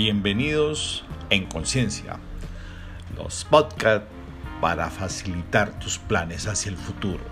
Bienvenidos en Conciencia, los podcasts para facilitar tus planes hacia el futuro.